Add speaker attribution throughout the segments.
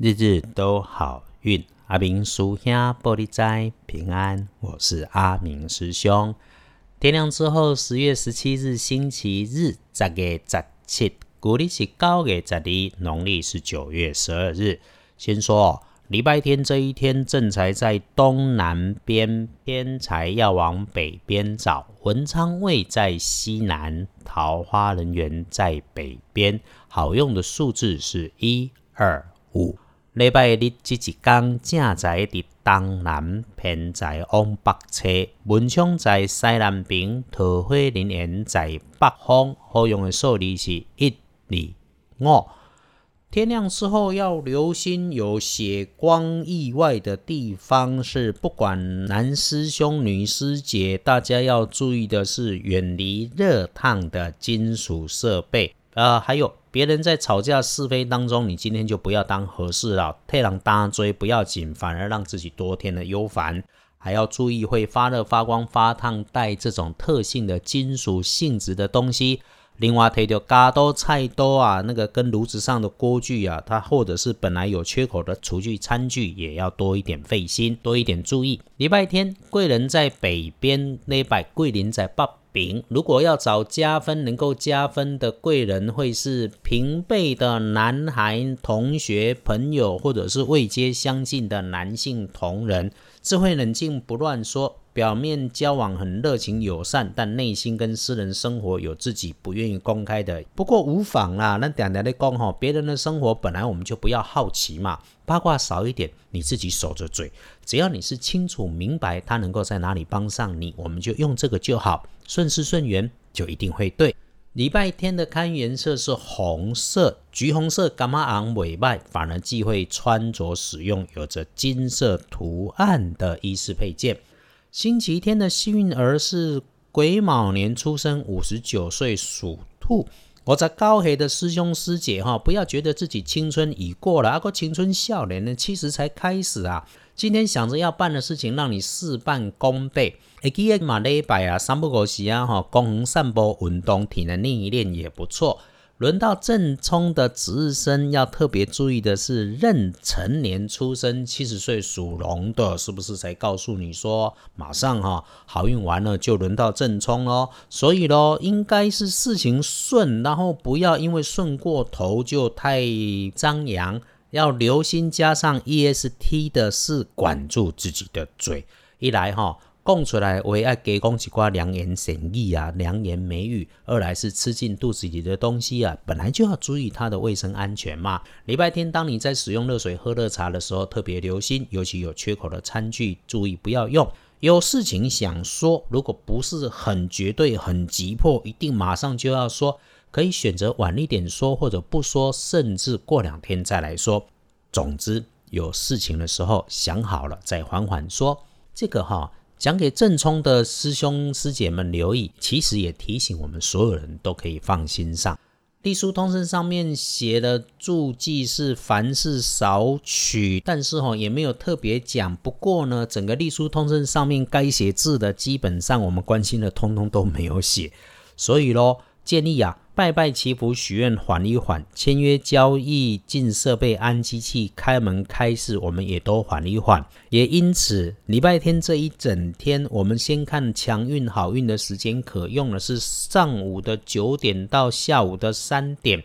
Speaker 1: 日日都好运。阿明叔兄玻璃斋平安，我是阿明师兄。天亮之后，十月十七日星期日，十月十七，古历是九月十二，农历是九月十二日。先说礼拜天这一天，正财在东南边，偏财要往北边找。文昌位在西南，桃花人缘在北边。好用的数字是一二五。礼拜日这一天，正在伫东南，偏在往北侧，文昌在西南边，桃花人缘在北方。好用的数字是一、二、五。天亮之后要留心有血光意外的地方，是不管男师兄、女师姐，大家要注意的是远离热烫的金属设备。呃，还有。别人在吵架是非当中，你今天就不要当和事佬，太让大追不要紧，反而让自己多添了忧烦。还要注意会发热、发光、发烫，带这种特性的金属性质的东西。另外，提掉嘎多菜多啊，那个跟炉子上的锅具啊，它或者是本来有缺口的厨具、餐具，也要多一点费心，多一点注意。礼拜天，贵人在北边，那摆桂林在北。丙如果要找加分能够加分的贵人，会是平辈的男孩、同学、朋友，或者是未接相近的男性同仁。智慧冷静，不乱说，表面交往很热情友善，但内心跟私人生活有自己不愿意公开的。不过无妨啦，那点点的讲哈，别人的生活本来我们就不要好奇嘛，八卦少一点，你自己守着嘴。只要你是清楚明白他能够在哪里帮上你，我们就用这个就好，顺势顺缘就一定会对。礼拜天的看颜色是红色、橘红色、伽马昂尾拜，反而忌讳穿着使用有着金色图案的衣饰配件。星期天的幸运儿是癸卯年出生，五十九岁属兔。我在高黑的师兄师姐哈，不要觉得自己青春已过了，阿个青春少年呢，其实才开始啊。今天想着要办的事情，让你事半功倍。会记得马礼拜啊，三不五时啊，哈，公园散步运动，体能练一练也不错。轮到正冲的值日生，要特别注意的是，壬辰年出生，七十岁属龙的，是不是才告诉你说，马上哈好运完了就轮到正冲喽？所以咯，应该是事情顺，然后不要因为顺过头就太张扬。要留心，加上 E S T 的是管住自己的嘴。一来哈，供出来为爱给公几瓜良言善意啊，良言美语；二来是吃进肚子里的东西啊，本来就要注意它的卫生安全嘛。礼拜天，当你在使用热水喝热茶的时候，特别留心，尤其有缺口的餐具，注意不要用。有事情想说，如果不是很绝对、很急迫，一定马上就要说。可以选择晚一点说，或者不说，甚至过两天再来说。总之，有事情的时候想好了再缓缓说。这个哈讲给正冲的师兄师姐们留意，其实也提醒我们所有人都可以放心上。隶书通身上面写的注记是凡事少取，但是哈也没有特别讲。不过呢，整个隶书通身上面该写字的，基本上我们关心的通通都没有写。所以咯，建议啊。拜拜祈福许愿缓一缓，签约交易进设备安机器开门开市，我们也都缓一缓。也因此，礼拜天这一整天，我们先看强运好运的时间可用的是上午的九点到下午的三点。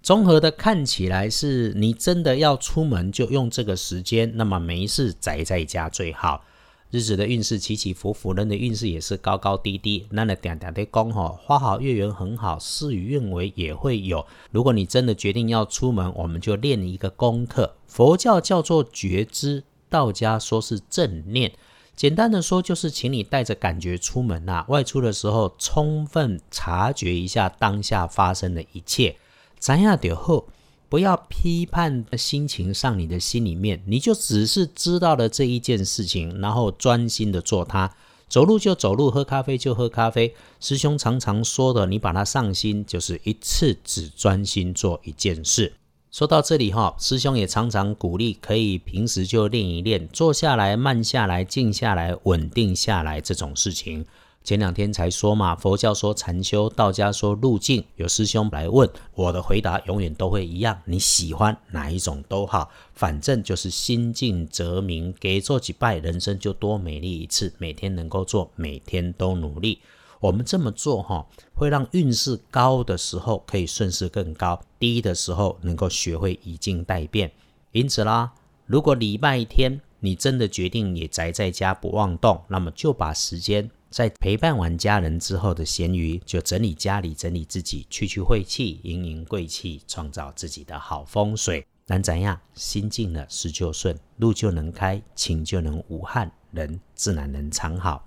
Speaker 1: 综合的看起来是你真的要出门就用这个时间，那么没事宅在家最好。日子的运势起起伏伏，人的运势也是高高低低。那呢，点点的讲吼，花好月圆很好，事与愿违也会有。如果你真的决定要出门，我们就练一个功课。佛教叫做觉知，道家说是正念。简单的说，就是请你带着感觉出门呐。外出的时候，充分察觉一下当下发生的一切。咱亚点后。不要批判的心情上你的心里面，你就只是知道了这一件事情，然后专心的做它。走路就走路，喝咖啡就喝咖啡。师兄常常说的，你把它上心，就是一次只专心做一件事。说到这里哈，师兄也常常鼓励，可以平时就练一练，坐下来、慢下来、静下来、稳定下来这种事情。前两天才说嘛，佛教说禅修，道家说路径。有师兄来问，我的回答永远都会一样。你喜欢哪一种都好，反正就是心静则明。给做几拜，人生就多美丽一次。每天能够做，每天都努力。我们这么做哈，会让运势高的时候可以顺势更高，低的时候能够学会以静待变。因此啦，如果礼拜天你真的决定也宅在家不妄动，那么就把时间。在陪伴完家人之后的闲余，就整理家里，整理自己，去去晦气，迎迎贵气，创造自己的好风水。能怎样？心静了，事就顺，路就能开，情就能无憾，人自然能常好。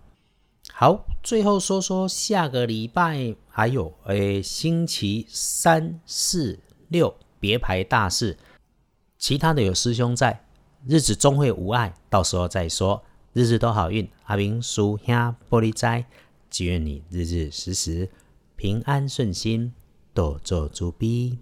Speaker 1: 好，最后说说下个礼拜还有，诶，星期三、四、六别排大事，其他的有师兄在，日子终会无碍，到时候再说。日日都好运，阿明叔兄玻璃斋，祈愿你日日时时平安顺心，多做主逼。